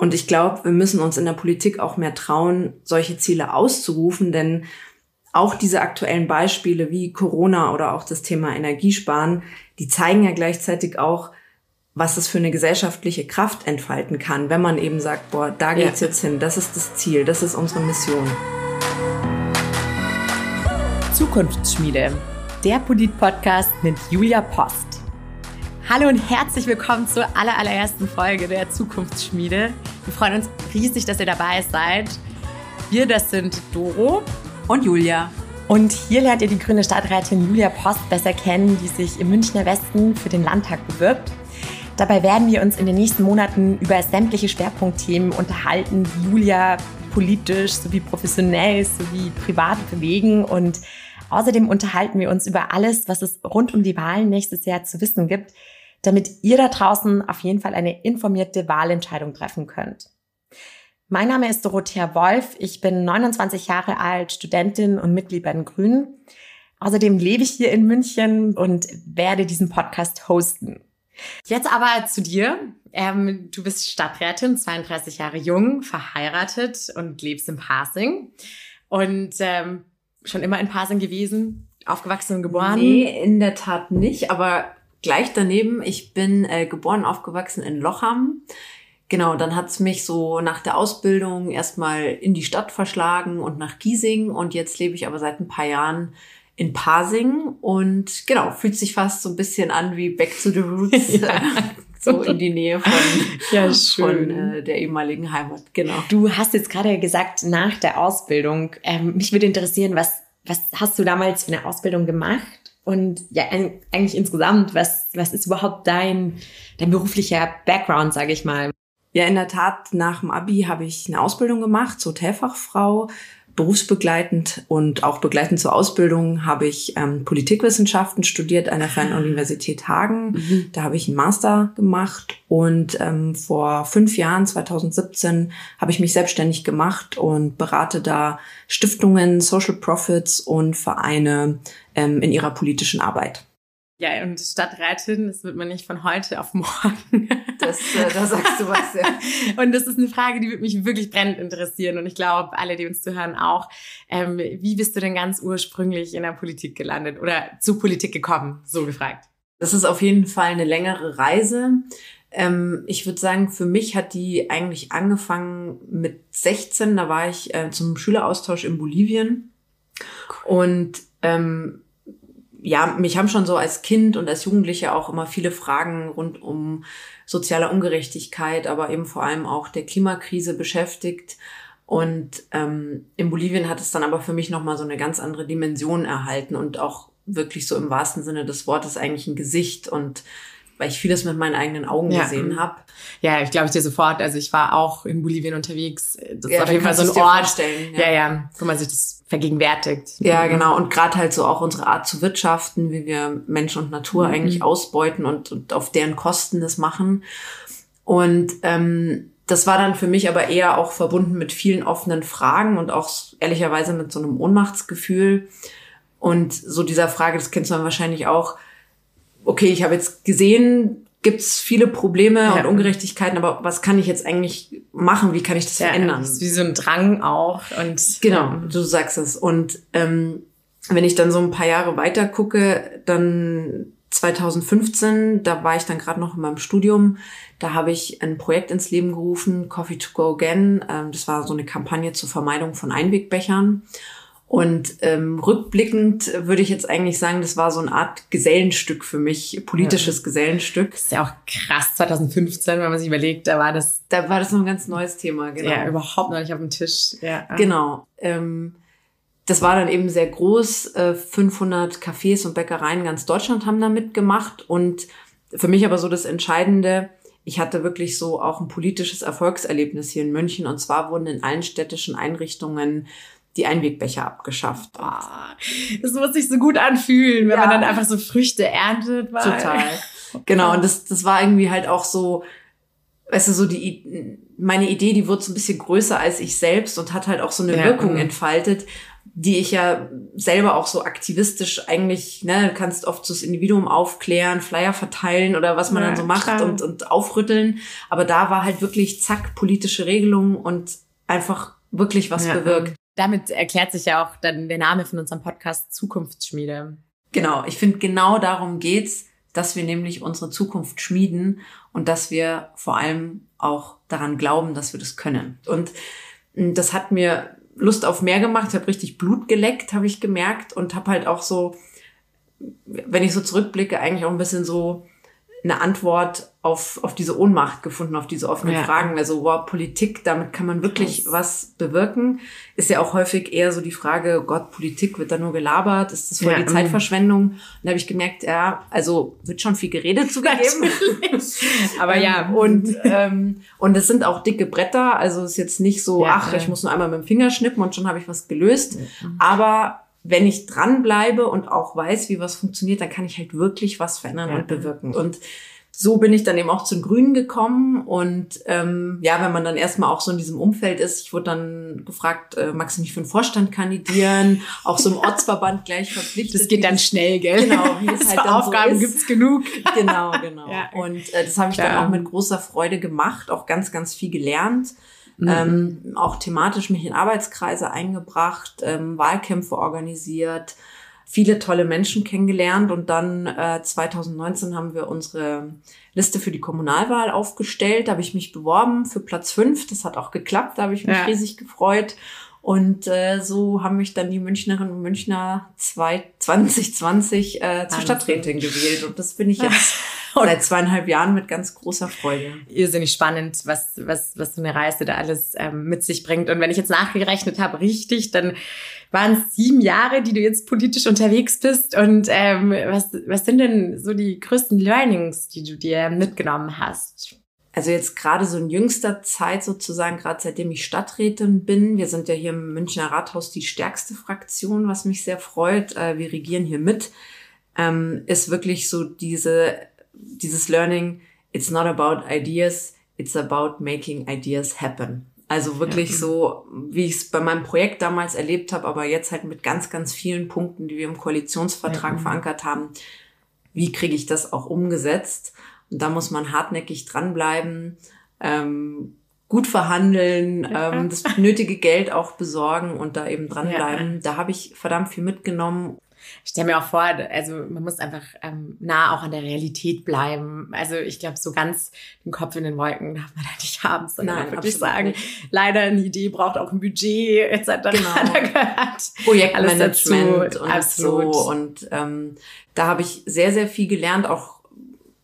Und ich glaube, wir müssen uns in der Politik auch mehr trauen, solche Ziele auszurufen, denn auch diese aktuellen Beispiele wie Corona oder auch das Thema Energiesparen, die zeigen ja gleichzeitig auch, was es für eine gesellschaftliche Kraft entfalten kann, wenn man eben sagt, boah, da geht's ja. jetzt hin, das ist das Ziel, das ist unsere Mission. Zukunftsschmiede, der Polit-Podcast mit Julia Post. Hallo und herzlich willkommen zur aller, allerersten Folge der Zukunftsschmiede. Wir freuen uns riesig, dass ihr dabei seid. Wir, das sind Doro und Julia. Und hier lernt ihr die grüne Stadträtin Julia Post besser kennen, die sich im Münchner Westen für den Landtag bewirbt. Dabei werden wir uns in den nächsten Monaten über sämtliche Schwerpunktthemen unterhalten, die Julia politisch sowie professionell sowie privat bewegen. Und außerdem unterhalten wir uns über alles, was es rund um die Wahlen nächstes Jahr zu wissen gibt damit ihr da draußen auf jeden Fall eine informierte Wahlentscheidung treffen könnt. Mein Name ist Dorothea Wolf. Ich bin 29 Jahre alt, Studentin und Mitglied bei den Grünen. Außerdem lebe ich hier in München und werde diesen Podcast hosten. Jetzt aber zu dir. Ähm, du bist Stadträtin, 32 Jahre jung, verheiratet und lebst in Pasing. Und ähm, schon immer in Pasing gewesen, aufgewachsen und geboren? Nee, in der Tat nicht. Aber gleich daneben, ich bin äh, geboren, aufgewachsen in Lochham. Genau, dann hat's mich so nach der Ausbildung erstmal in die Stadt verschlagen und nach Giesing und jetzt lebe ich aber seit ein paar Jahren in Pasing und genau, fühlt sich fast so ein bisschen an wie Back to the Roots. ja. so in die Nähe von, ja, von äh, der ehemaligen Heimat. Genau. Du hast jetzt gerade gesagt, nach der Ausbildung. Ähm, mich würde interessieren, was, was hast du damals für eine Ausbildung gemacht? Und ja, eigentlich insgesamt, was, was ist überhaupt dein, dein beruflicher Background, sage ich mal? Ja, in der Tat, nach dem Abi habe ich eine Ausbildung gemacht zur Hotelfachfrau berufsbegleitend und auch begleitend zur Ausbildung habe ich ähm, Politikwissenschaften studiert an der Freien Universität Hagen. Mhm. Da habe ich einen Master gemacht und ähm, vor fünf Jahren, 2017, habe ich mich selbstständig gemacht und berate da Stiftungen, Social Profits und Vereine ähm, in ihrer politischen Arbeit. Ja, und Stadträtin, das wird man nicht von heute auf morgen. Das, äh, da sagst du was, ja. Und das ist eine Frage, die wird mich wirklich brennend interessieren. Und ich glaube, alle, die uns zuhören, auch. Ähm, wie bist du denn ganz ursprünglich in der Politik gelandet oder zu Politik gekommen? So gefragt. Das ist auf jeden Fall eine längere Reise. Ähm, ich würde sagen, für mich hat die eigentlich angefangen mit 16. Da war ich äh, zum Schüleraustausch in Bolivien. Cool. Und ähm, ja, mich haben schon so als Kind und als Jugendliche auch immer viele Fragen rund um soziale Ungerechtigkeit, aber eben vor allem auch der Klimakrise beschäftigt. Und ähm, in Bolivien hat es dann aber für mich nochmal so eine ganz andere Dimension erhalten und auch wirklich so im wahrsten Sinne des Wortes eigentlich ein Gesicht und weil ich vieles mit meinen eigenen Augen ja. gesehen habe. Ja, ich glaube ich dir sofort. Also ich war auch in Bolivien unterwegs. Das ja, ist auf jeden Fall so ein Ort. Ja. ja, ja, wo man sich das vergegenwärtigt. Ja, genau. Und gerade halt so auch unsere Art zu wirtschaften, wie wir Mensch und Natur mhm. eigentlich ausbeuten und, und auf deren Kosten das machen. Und ähm, das war dann für mich aber eher auch verbunden mit vielen offenen Fragen und auch ehrlicherweise mit so einem Ohnmachtsgefühl. Und so dieser Frage, das kennst du dann wahrscheinlich auch, okay, ich habe jetzt gesehen, gibt es viele Probleme ja. und Ungerechtigkeiten, aber was kann ich jetzt eigentlich machen? Wie kann ich das ja, verändern? Das ist wie so ein Drang auch. Und genau, ja. du sagst es. Und ähm, wenn ich dann so ein paar Jahre weiter gucke, dann 2015, da war ich dann gerade noch in meinem Studium, da habe ich ein Projekt ins Leben gerufen, Coffee to Go Again. Ähm, das war so eine Kampagne zur Vermeidung von Einwegbechern. Und ähm, rückblickend würde ich jetzt eigentlich sagen, das war so eine Art Gesellenstück für mich, politisches ja. Gesellenstück. Das ist ja auch krass, 2015, wenn man sich überlegt, da war das... Da war das noch ein ganz neues Thema, genau. Ja, überhaupt noch nicht auf dem Tisch. Ja. Genau. Ähm, das war dann eben sehr groß. 500 Cafés und Bäckereien ganz Deutschland haben da mitgemacht. Und für mich aber so das Entscheidende, ich hatte wirklich so auch ein politisches Erfolgserlebnis hier in München. Und zwar wurden in allen städtischen Einrichtungen die Einwegbecher abgeschafft. Oh, das muss sich so gut anfühlen, wenn ja. man dann einfach so Früchte erntet. Weil. Total. Genau, und das, das war irgendwie halt auch so, weißt du, so die, meine Idee, die wurde so ein bisschen größer als ich selbst und hat halt auch so eine ja. Wirkung entfaltet, die ich ja selber auch so aktivistisch eigentlich, ne, du kannst oft so das Individuum aufklären, Flyer verteilen oder was man ja, dann so macht und, und aufrütteln. Aber da war halt wirklich zack, politische Regelungen und einfach wirklich was ja. bewirkt. Damit erklärt sich ja auch dann der Name von unserem Podcast Zukunftsschmiede. Genau, ich finde genau darum geht's, dass wir nämlich unsere Zukunft schmieden und dass wir vor allem auch daran glauben, dass wir das können. Und das hat mir Lust auf mehr gemacht. Ich habe richtig Blut geleckt, habe ich gemerkt und habe halt auch so, wenn ich so zurückblicke, eigentlich auch ein bisschen so eine Antwort auf, auf diese Ohnmacht gefunden, auf diese offenen ja. Fragen. Also, wow, Politik, damit kann man wirklich Krass. was bewirken. Ist ja auch häufig eher so die Frage, Gott, Politik wird da nur gelabert, ist das voll ja. die Zeitverschwendung? Und da habe ich gemerkt, ja, also wird schon viel geredet zugegeben. Aber ja, ähm, und, ähm, und es sind auch dicke Bretter, also ist jetzt nicht so, ja, ach, ich muss nur einmal mit dem Finger schnippen und schon habe ich was gelöst. Aber wenn ich dranbleibe und auch weiß, wie was funktioniert, dann kann ich halt wirklich was verändern ja. und bewirken. Und so bin ich dann eben auch zum Grünen gekommen. Und ähm, ja, wenn man dann erstmal auch so in diesem Umfeld ist, ich wurde dann gefragt, äh, magst du nicht für den Vorstand kandidieren? Auch so im Ortsverband gleich verpflichtet. Das geht dann schnell, gell? Genau, wie es halt Aufgaben so gibt's genug. Genau, genau. Ja. Und äh, das habe ich Klar. dann auch mit großer Freude gemacht, auch ganz, ganz viel gelernt. Mhm. Ähm, auch thematisch mich in Arbeitskreise eingebracht, ähm, Wahlkämpfe organisiert, viele tolle Menschen kennengelernt und dann äh, 2019 haben wir unsere Liste für die Kommunalwahl aufgestellt. Da habe ich mich beworben für Platz fünf. Das hat auch geklappt, da habe ich mich ja. riesig gefreut. Und äh, so haben mich dann die Münchnerinnen und Münchner 2020 äh, zur Stadträtin gewählt. Und das bin ich jetzt seit zweieinhalb Jahren mit ganz großer Freude. Irrsinnig spannend, was, was, was so eine Reise da alles ähm, mit sich bringt. Und wenn ich jetzt nachgerechnet habe, richtig, dann waren es sieben Jahre, die du jetzt politisch unterwegs bist. Und ähm, was, was sind denn so die größten Learnings, die du dir mitgenommen hast? Also jetzt gerade so in jüngster Zeit sozusagen, gerade seitdem ich Stadträtin bin, wir sind ja hier im Münchner Rathaus die stärkste Fraktion, was mich sehr freut. Äh, wir regieren hier mit. Ähm, ist wirklich so diese dieses Learning, it's not about ideas, it's about making ideas happen. Also wirklich ja. so, wie ich es bei meinem Projekt damals erlebt habe, aber jetzt halt mit ganz, ganz vielen Punkten, die wir im Koalitionsvertrag ja. verankert haben. Wie kriege ich das auch umgesetzt? Und da muss man hartnäckig dranbleiben, ähm, gut verhandeln, ja. ähm, das nötige Geld auch besorgen und da eben dranbleiben. Da habe ich verdammt viel mitgenommen. Ich stelle mir auch vor, also man muss einfach ähm, nah auch an der Realität bleiben. Also ich glaube, so ganz den Kopf in den Wolken darf man da nicht haben, sondern Nein, wirklich sagen, nicht. leider eine Idee braucht auch ein Budget etc. Genau. da gehört Projektmanagement und Absolut. so. Und ähm, da habe ich sehr, sehr viel gelernt, auch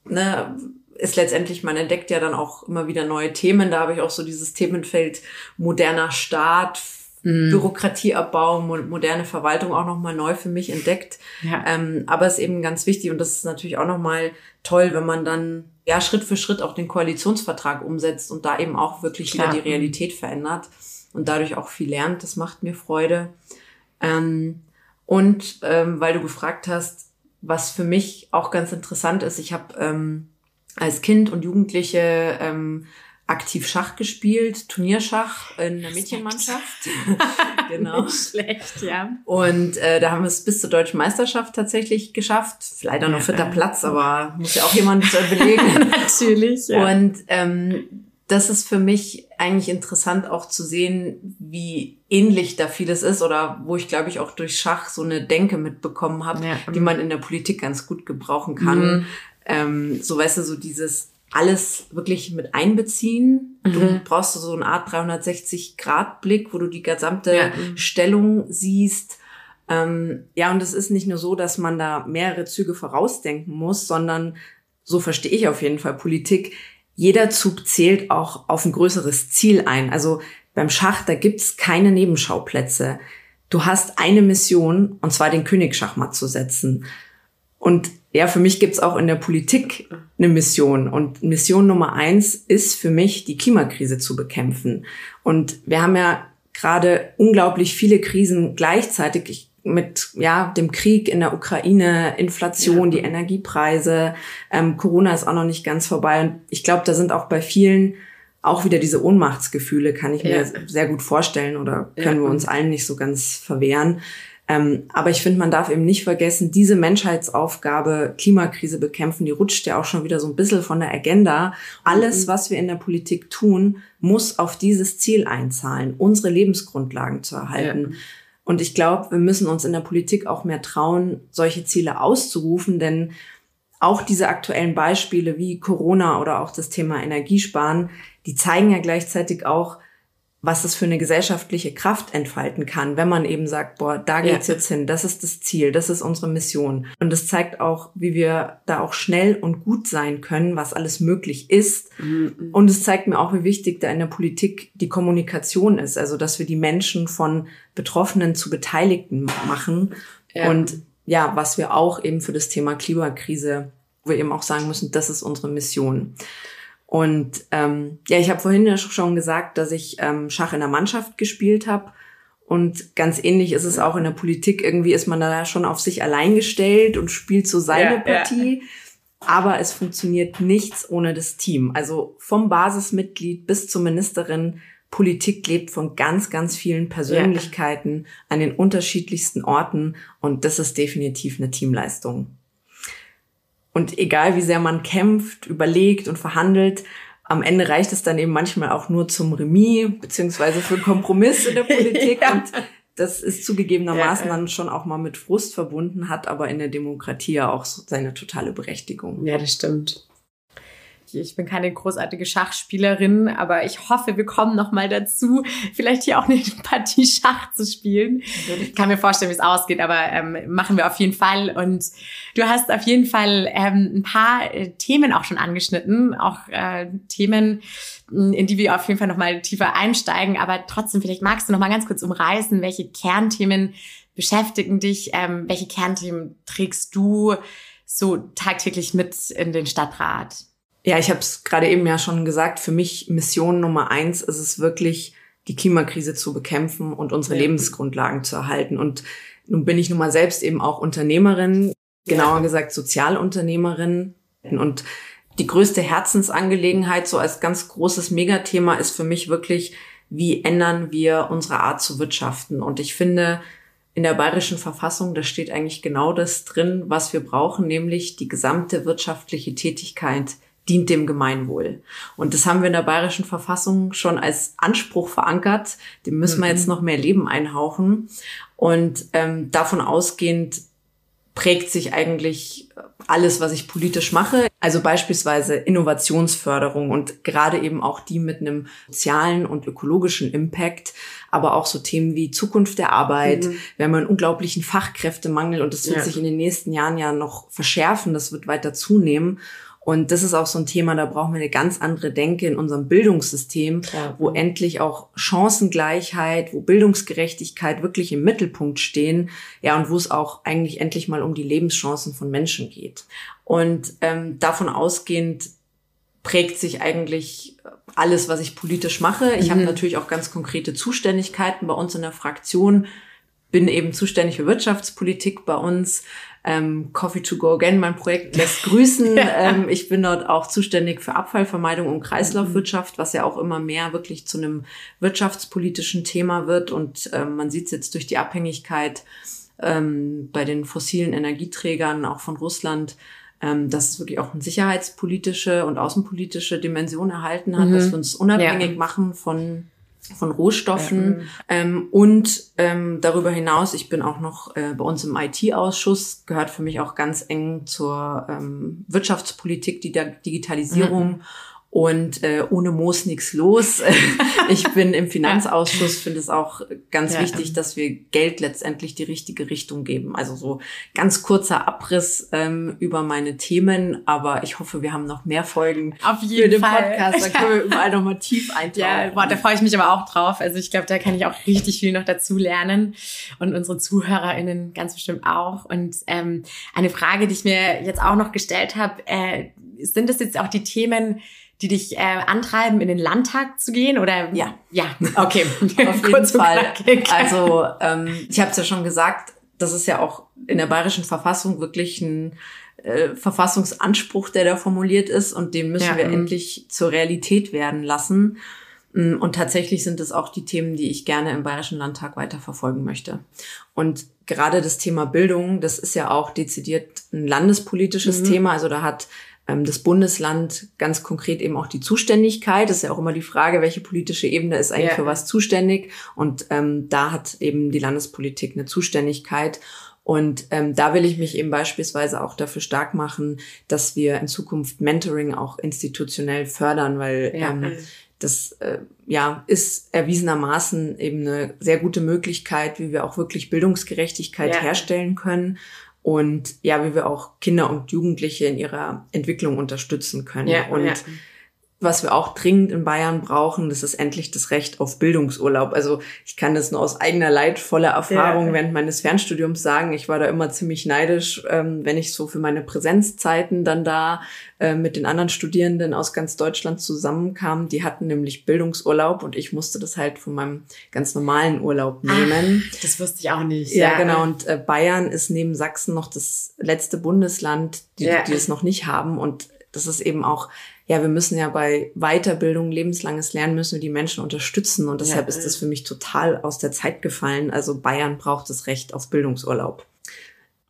ne, ist letztendlich, man entdeckt ja dann auch immer wieder neue Themen. Da habe ich auch so dieses Themenfeld moderner Staat, mhm. Bürokratieabbau, moderne Verwaltung auch nochmal neu für mich entdeckt. Ja. Ähm, aber es ist eben ganz wichtig und das ist natürlich auch nochmal toll, wenn man dann ja Schritt für Schritt auch den Koalitionsvertrag umsetzt und da eben auch wirklich Klar. wieder die Realität verändert und dadurch auch viel lernt. Das macht mir Freude. Ähm, und ähm, weil du gefragt hast, was für mich auch ganz interessant ist, ich habe ähm, als Kind und Jugendliche ähm, aktiv Schach gespielt, Turnierschach in der Mädchenmannschaft. genau. Nicht schlecht, ja. Und äh, da haben wir es bis zur deutschen Meisterschaft tatsächlich geschafft. Leider noch vierter. Platz, aber muss ja auch jemand belegen. Natürlich, ja. Und ähm, das ist für mich eigentlich interessant auch zu sehen, wie ähnlich da vieles ist oder wo ich glaube ich auch durch Schach so eine Denke mitbekommen habe, ja. die man in der Politik ganz gut gebrauchen kann. Mhm. Ähm, so weißt du, so dieses alles wirklich mit einbeziehen. Mhm. Du brauchst so eine Art 360-Grad-Blick, wo du die gesamte ja. Stellung siehst. Ähm, ja, und es ist nicht nur so, dass man da mehrere Züge vorausdenken muss, sondern so verstehe ich auf jeden Fall Politik. Jeder Zug zählt auch auf ein größeres Ziel ein. Also beim Schach, da gibt's keine Nebenschauplätze. Du hast eine Mission, und zwar den König Schachmatt zu setzen. Und ja, für mich gibt's auch in der Politik eine Mission. Und Mission Nummer eins ist für mich, die Klimakrise zu bekämpfen. Und wir haben ja gerade unglaublich viele Krisen gleichzeitig mit ja dem Krieg in der Ukraine, Inflation, ja. die Energiepreise, ähm, Corona ist auch noch nicht ganz vorbei. Und ich glaube, da sind auch bei vielen auch wieder diese Ohnmachtsgefühle kann ich mir sehr gut vorstellen oder können ja. wir uns allen nicht so ganz verwehren. Ähm, aber ich finde, man darf eben nicht vergessen, diese Menschheitsaufgabe, Klimakrise bekämpfen, die rutscht ja auch schon wieder so ein bisschen von der Agenda. Alles, mhm. was wir in der Politik tun, muss auf dieses Ziel einzahlen, unsere Lebensgrundlagen zu erhalten. Ja. Und ich glaube, wir müssen uns in der Politik auch mehr trauen, solche Ziele auszurufen, denn auch diese aktuellen Beispiele wie Corona oder auch das Thema Energiesparen, die zeigen ja gleichzeitig auch, was es für eine gesellschaftliche Kraft entfalten kann, wenn man eben sagt, boah, da geht's ja. jetzt hin, das ist das Ziel, das ist unsere Mission. Und das zeigt auch, wie wir da auch schnell und gut sein können, was alles möglich ist. Mhm. Und es zeigt mir auch, wie wichtig da in der Politik die Kommunikation ist, also dass wir die Menschen von Betroffenen zu Beteiligten machen. Ja. Und ja, was wir auch eben für das Thema Klimakrise, wo wir eben auch sagen müssen, das ist unsere Mission. Und ähm, ja, ich habe vorhin ja schon gesagt, dass ich ähm, Schach in der Mannschaft gespielt habe. Und ganz ähnlich ist es auch in der Politik. Irgendwie ist man da schon auf sich allein gestellt und spielt so seine ja, Partie. Ja. Aber es funktioniert nichts ohne das Team. Also vom Basismitglied bis zur Ministerin. Politik lebt von ganz, ganz vielen Persönlichkeiten ja. an den unterschiedlichsten Orten. Und das ist definitiv eine Teamleistung. Und egal wie sehr man kämpft, überlegt und verhandelt, am Ende reicht es dann eben manchmal auch nur zum Remis, beziehungsweise für einen Kompromiss in der Politik. ja. Und das ist zugegebenermaßen ja, ja. dann schon auch mal mit Frust verbunden, hat aber in der Demokratie ja auch seine totale Berechtigung. Ja, das stimmt. Ich bin keine großartige Schachspielerin, aber ich hoffe, wir kommen noch mal dazu, vielleicht hier auch eine Partie Schach zu spielen. Ich kann mir vorstellen, wie es ausgeht, aber ähm, machen wir auf jeden Fall. Und du hast auf jeden Fall ähm, ein paar äh, Themen auch schon angeschnitten, auch äh, Themen, in die wir auf jeden Fall noch mal tiefer einsteigen. Aber trotzdem, vielleicht magst du noch mal ganz kurz umreißen, welche Kernthemen beschäftigen dich, ähm, welche Kernthemen trägst du so tagtäglich mit in den Stadtrat? Ja, ich habe es gerade eben ja schon gesagt, für mich Mission Nummer eins ist es wirklich, die Klimakrise zu bekämpfen und unsere ja. Lebensgrundlagen zu erhalten. Und nun bin ich nun mal selbst eben auch Unternehmerin, genauer gesagt Sozialunternehmerin. Und die größte Herzensangelegenheit, so als ganz großes Megathema, ist für mich wirklich, wie ändern wir unsere Art zu wirtschaften? Und ich finde, in der bayerischen Verfassung, da steht eigentlich genau das drin, was wir brauchen, nämlich die gesamte wirtschaftliche Tätigkeit dient dem Gemeinwohl. Und das haben wir in der bayerischen Verfassung schon als Anspruch verankert. Dem müssen wir jetzt mhm. noch mehr Leben einhauchen. Und ähm, davon ausgehend prägt sich eigentlich alles, was ich politisch mache. Also beispielsweise Innovationsförderung und gerade eben auch die mit einem sozialen und ökologischen Impact, aber auch so Themen wie Zukunft der Arbeit. Mhm. Wir haben einen unglaublichen Fachkräftemangel und das wird ja. sich in den nächsten Jahren ja noch verschärfen. Das wird weiter zunehmen. Und das ist auch so ein Thema, da brauchen wir eine ganz andere Denke in unserem Bildungssystem, ja. wo endlich auch Chancengleichheit, wo Bildungsgerechtigkeit wirklich im Mittelpunkt stehen, ja, und wo es auch eigentlich endlich mal um die Lebenschancen von Menschen geht. Und ähm, davon ausgehend prägt sich eigentlich alles, was ich politisch mache. Ich mhm. habe natürlich auch ganz konkrete Zuständigkeiten bei uns in der Fraktion bin eben zuständig für Wirtschaftspolitik bei uns. Ähm, Coffee to Go Again, mein Projekt lässt grüßen. ja. ähm, ich bin dort auch zuständig für Abfallvermeidung und Kreislaufwirtschaft, was ja auch immer mehr wirklich zu einem wirtschaftspolitischen Thema wird. Und ähm, man sieht es jetzt durch die Abhängigkeit ähm, bei den fossilen Energieträgern, auch von Russland, ähm, dass es wirklich auch eine sicherheitspolitische und außenpolitische Dimension erhalten hat, mhm. dass wir uns unabhängig ja. machen von von Rohstoffen. Ja. ähm, und ähm, darüber hinaus, ich bin auch noch äh, bei uns im IT-Ausschuss, gehört für mich auch ganz eng zur ähm, Wirtschaftspolitik, die Digitalisierung. Mhm und äh, ohne Moos nichts los. ich bin im Finanzausschuss, finde es auch ganz ja. wichtig, dass wir Geld letztendlich die richtige Richtung geben. Also so ganz kurzer Abriss ähm, über meine Themen, aber ich hoffe, wir haben noch mehr Folgen Auf jeden für den Fall. Podcast. Da können wir überall noch mal tief eintauchen. Ja, boah, da freue ich mich aber auch drauf. Also ich glaube, da kann ich auch richtig viel noch dazu lernen und unsere ZuhörerInnen ganz bestimmt auch. Und ähm, eine Frage, die ich mir jetzt auch noch gestellt habe, äh, sind das jetzt auch die Themen, die dich äh, antreiben, in den Landtag zu gehen? Oder ja, ja, okay, auf jeden Fall. Also ähm, ich habe es ja schon gesagt, das ist ja auch in der bayerischen Verfassung wirklich ein äh, Verfassungsanspruch, der da formuliert ist und den müssen ja, wir endlich zur Realität werden lassen. Mm, und tatsächlich sind es auch die Themen, die ich gerne im Bayerischen Landtag weiterverfolgen möchte. Und gerade das Thema Bildung, das ist ja auch dezidiert ein landespolitisches mhm. Thema. Also da hat das Bundesland ganz konkret eben auch die Zuständigkeit. Das ist ja auch immer die Frage, welche politische Ebene ist eigentlich ja. für was zuständig. Und ähm, da hat eben die Landespolitik eine Zuständigkeit. Und ähm, da will ich mich eben beispielsweise auch dafür stark machen, dass wir in Zukunft Mentoring auch institutionell fördern, weil ja. ähm, das äh, ja ist erwiesenermaßen eben eine sehr gute Möglichkeit, wie wir auch wirklich Bildungsgerechtigkeit ja. herstellen können und ja, wie wir auch Kinder und Jugendliche in ihrer Entwicklung unterstützen können. Ja, und ja was wir auch dringend in Bayern brauchen, das ist endlich das Recht auf Bildungsurlaub. Also ich kann das nur aus eigener leidvoller Erfahrung ja. während meines Fernstudiums sagen. Ich war da immer ziemlich neidisch, ähm, wenn ich so für meine Präsenzzeiten dann da äh, mit den anderen Studierenden aus ganz Deutschland zusammenkam. Die hatten nämlich Bildungsurlaub und ich musste das halt von meinem ganz normalen Urlaub nehmen. Ach, das wusste ich auch nicht. Ja, ja. genau. Und äh, Bayern ist neben Sachsen noch das letzte Bundesland, die, ja. die es noch nicht haben. Und das ist eben auch ja, wir müssen ja bei Weiterbildung, lebenslanges Lernen müssen wir die Menschen unterstützen und deshalb ja, ist das für mich total aus der Zeit gefallen. Also Bayern braucht das Recht auf Bildungsurlaub.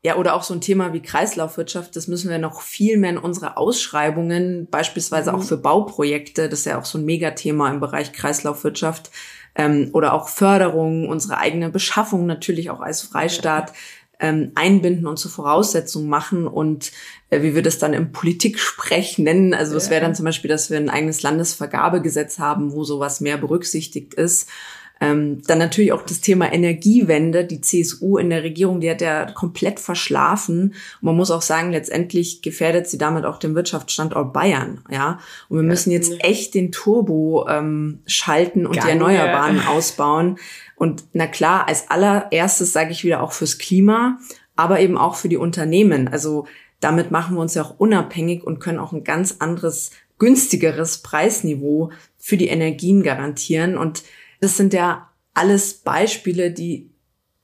Ja, oder auch so ein Thema wie Kreislaufwirtschaft, das müssen wir noch viel mehr in unsere Ausschreibungen, beispielsweise mhm. auch für Bauprojekte, das ist ja auch so ein Megathema im Bereich Kreislaufwirtschaft, ähm, oder auch Förderung, unsere eigene Beschaffung natürlich auch als Freistaat. Ja ähm, einbinden und zur Voraussetzung machen und äh, wie wir das dann im Politiksprech nennen. Also es wäre dann zum Beispiel, dass wir ein eigenes Landesvergabegesetz haben, wo sowas mehr berücksichtigt ist. Ähm, dann natürlich auch das Thema Energiewende. Die CSU in der Regierung, die hat ja komplett verschlafen. Und man muss auch sagen, letztendlich gefährdet sie damit auch den Wirtschaftsstandort Bayern. Ja, und wir müssen jetzt echt den Turbo ähm, schalten und Geil. die Erneuerbaren ausbauen. Und na klar, als allererstes sage ich wieder auch fürs Klima, aber eben auch für die Unternehmen. Also damit machen wir uns ja auch unabhängig und können auch ein ganz anderes, günstigeres Preisniveau für die Energien garantieren. Und das sind ja alles Beispiele, die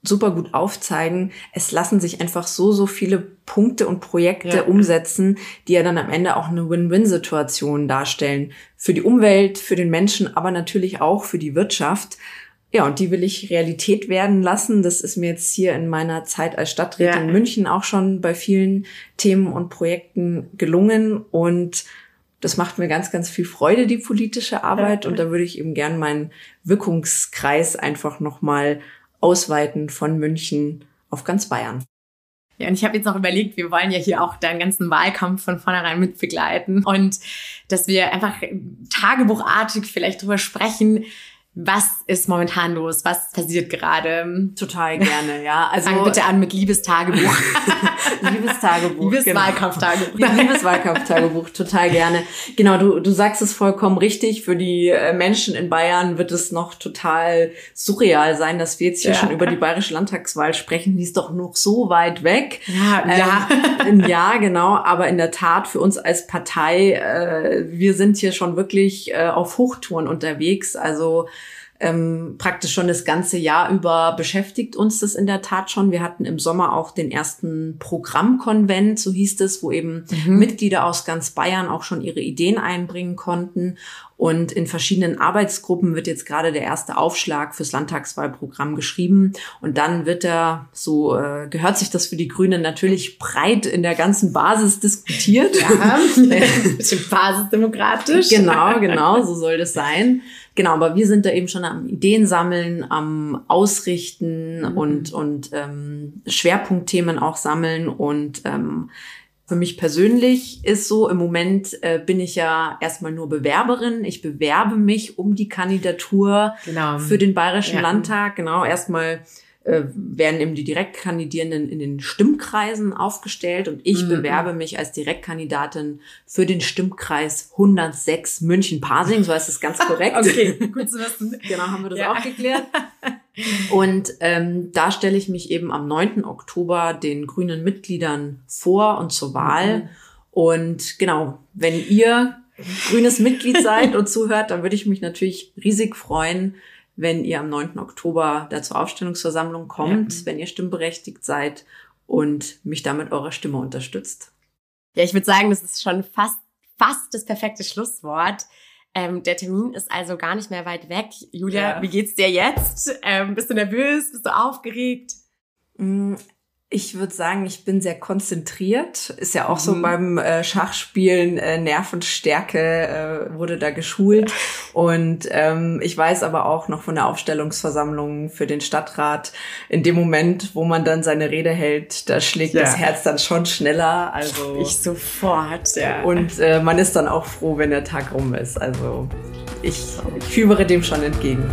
super gut aufzeigen, es lassen sich einfach so, so viele Punkte und Projekte ja. umsetzen, die ja dann am Ende auch eine Win-Win-Situation darstellen. Für die Umwelt, für den Menschen, aber natürlich auch für die Wirtschaft. Ja, und die will ich Realität werden lassen. Das ist mir jetzt hier in meiner Zeit als Stadträtin ja. in München auch schon bei vielen Themen und Projekten gelungen. Und das macht mir ganz, ganz viel Freude, die politische Arbeit. Und da würde ich eben gern meinen Wirkungskreis einfach nochmal ausweiten von München auf ganz Bayern. Ja, und ich habe jetzt noch überlegt, wir wollen ja hier auch deinen ganzen Wahlkampf von vornherein mitbegleiten und dass wir einfach tagebuchartig vielleicht drüber sprechen, was ist momentan los? Was passiert gerade? Total gerne, ja. Also Fang bitte an mit Liebestagebuch. Liebestagebuch. Liebeswahlkampftagebuch. Genau. Liebeswahlkampftagebuch, total gerne. Genau, du, du sagst es vollkommen richtig. Für die äh, Menschen in Bayern wird es noch total surreal sein, dass wir jetzt hier ja. schon über die bayerische Landtagswahl sprechen. Die ist doch noch so weit weg. Ja, ja. Ähm, ja, genau. Aber in der Tat für uns als Partei, äh, wir sind hier schon wirklich äh, auf Hochtouren unterwegs. Also ähm, praktisch schon das ganze Jahr über beschäftigt uns das in der Tat schon. Wir hatten im Sommer auch den ersten Programmkonvent, so hieß es, wo eben mhm. Mitglieder aus ganz Bayern auch schon ihre Ideen einbringen konnten. Und in verschiedenen Arbeitsgruppen wird jetzt gerade der erste Aufschlag fürs Landtagswahlprogramm geschrieben. Und dann wird er, so äh, gehört sich das für die Grünen natürlich breit in der ganzen Basis diskutiert. Ja, bisschen basisdemokratisch. Genau, genau, so soll das sein. Genau, aber wir sind da eben schon am Ideen sammeln, am Ausrichten mhm. und, und ähm, Schwerpunktthemen auch sammeln und ähm, für mich persönlich ist so, im Moment äh, bin ich ja erstmal nur Bewerberin. Ich bewerbe mich um die Kandidatur genau. für den Bayerischen ja. Landtag. Genau, erstmal äh, werden eben die Direktkandidierenden in den Stimmkreisen aufgestellt und ich mhm. bewerbe mich als Direktkandidatin für den Stimmkreis 106 München-Pasing, so heißt es ganz korrekt. okay, gut zu wissen. Genau, haben wir das ja. auch geklärt. Und ähm, da stelle ich mich eben am 9. Oktober den grünen Mitgliedern vor und zur Wahl. Mhm. Und genau, wenn ihr grünes Mitglied seid und zuhört, dann würde ich mich natürlich riesig freuen, wenn ihr am 9. Oktober da zur Aufstellungsversammlung kommt, ja. wenn ihr stimmberechtigt seid und mich damit eurer Stimme unterstützt. Ja, ich würde sagen, das ist schon fast, fast das perfekte Schlusswort. Ähm, der Termin ist also gar nicht mehr weit weg. Julia, ja. wie geht's dir jetzt? Ähm, bist du nervös? Bist du aufgeregt? Ich würde sagen, ich bin sehr konzentriert. Ist ja auch mhm. so beim äh, Schachspielen, äh, Nervenstärke äh, wurde da geschult. Und ähm, ich weiß aber auch noch von der Aufstellungsversammlung für den Stadtrat, in dem Moment, wo man dann seine Rede hält, da schlägt ja. das Herz dann schon schneller. Also ich sofort, ja. Und äh, man ist dann auch froh, wenn der Tag rum ist. Also ich, ich fiebere dem schon entgegen.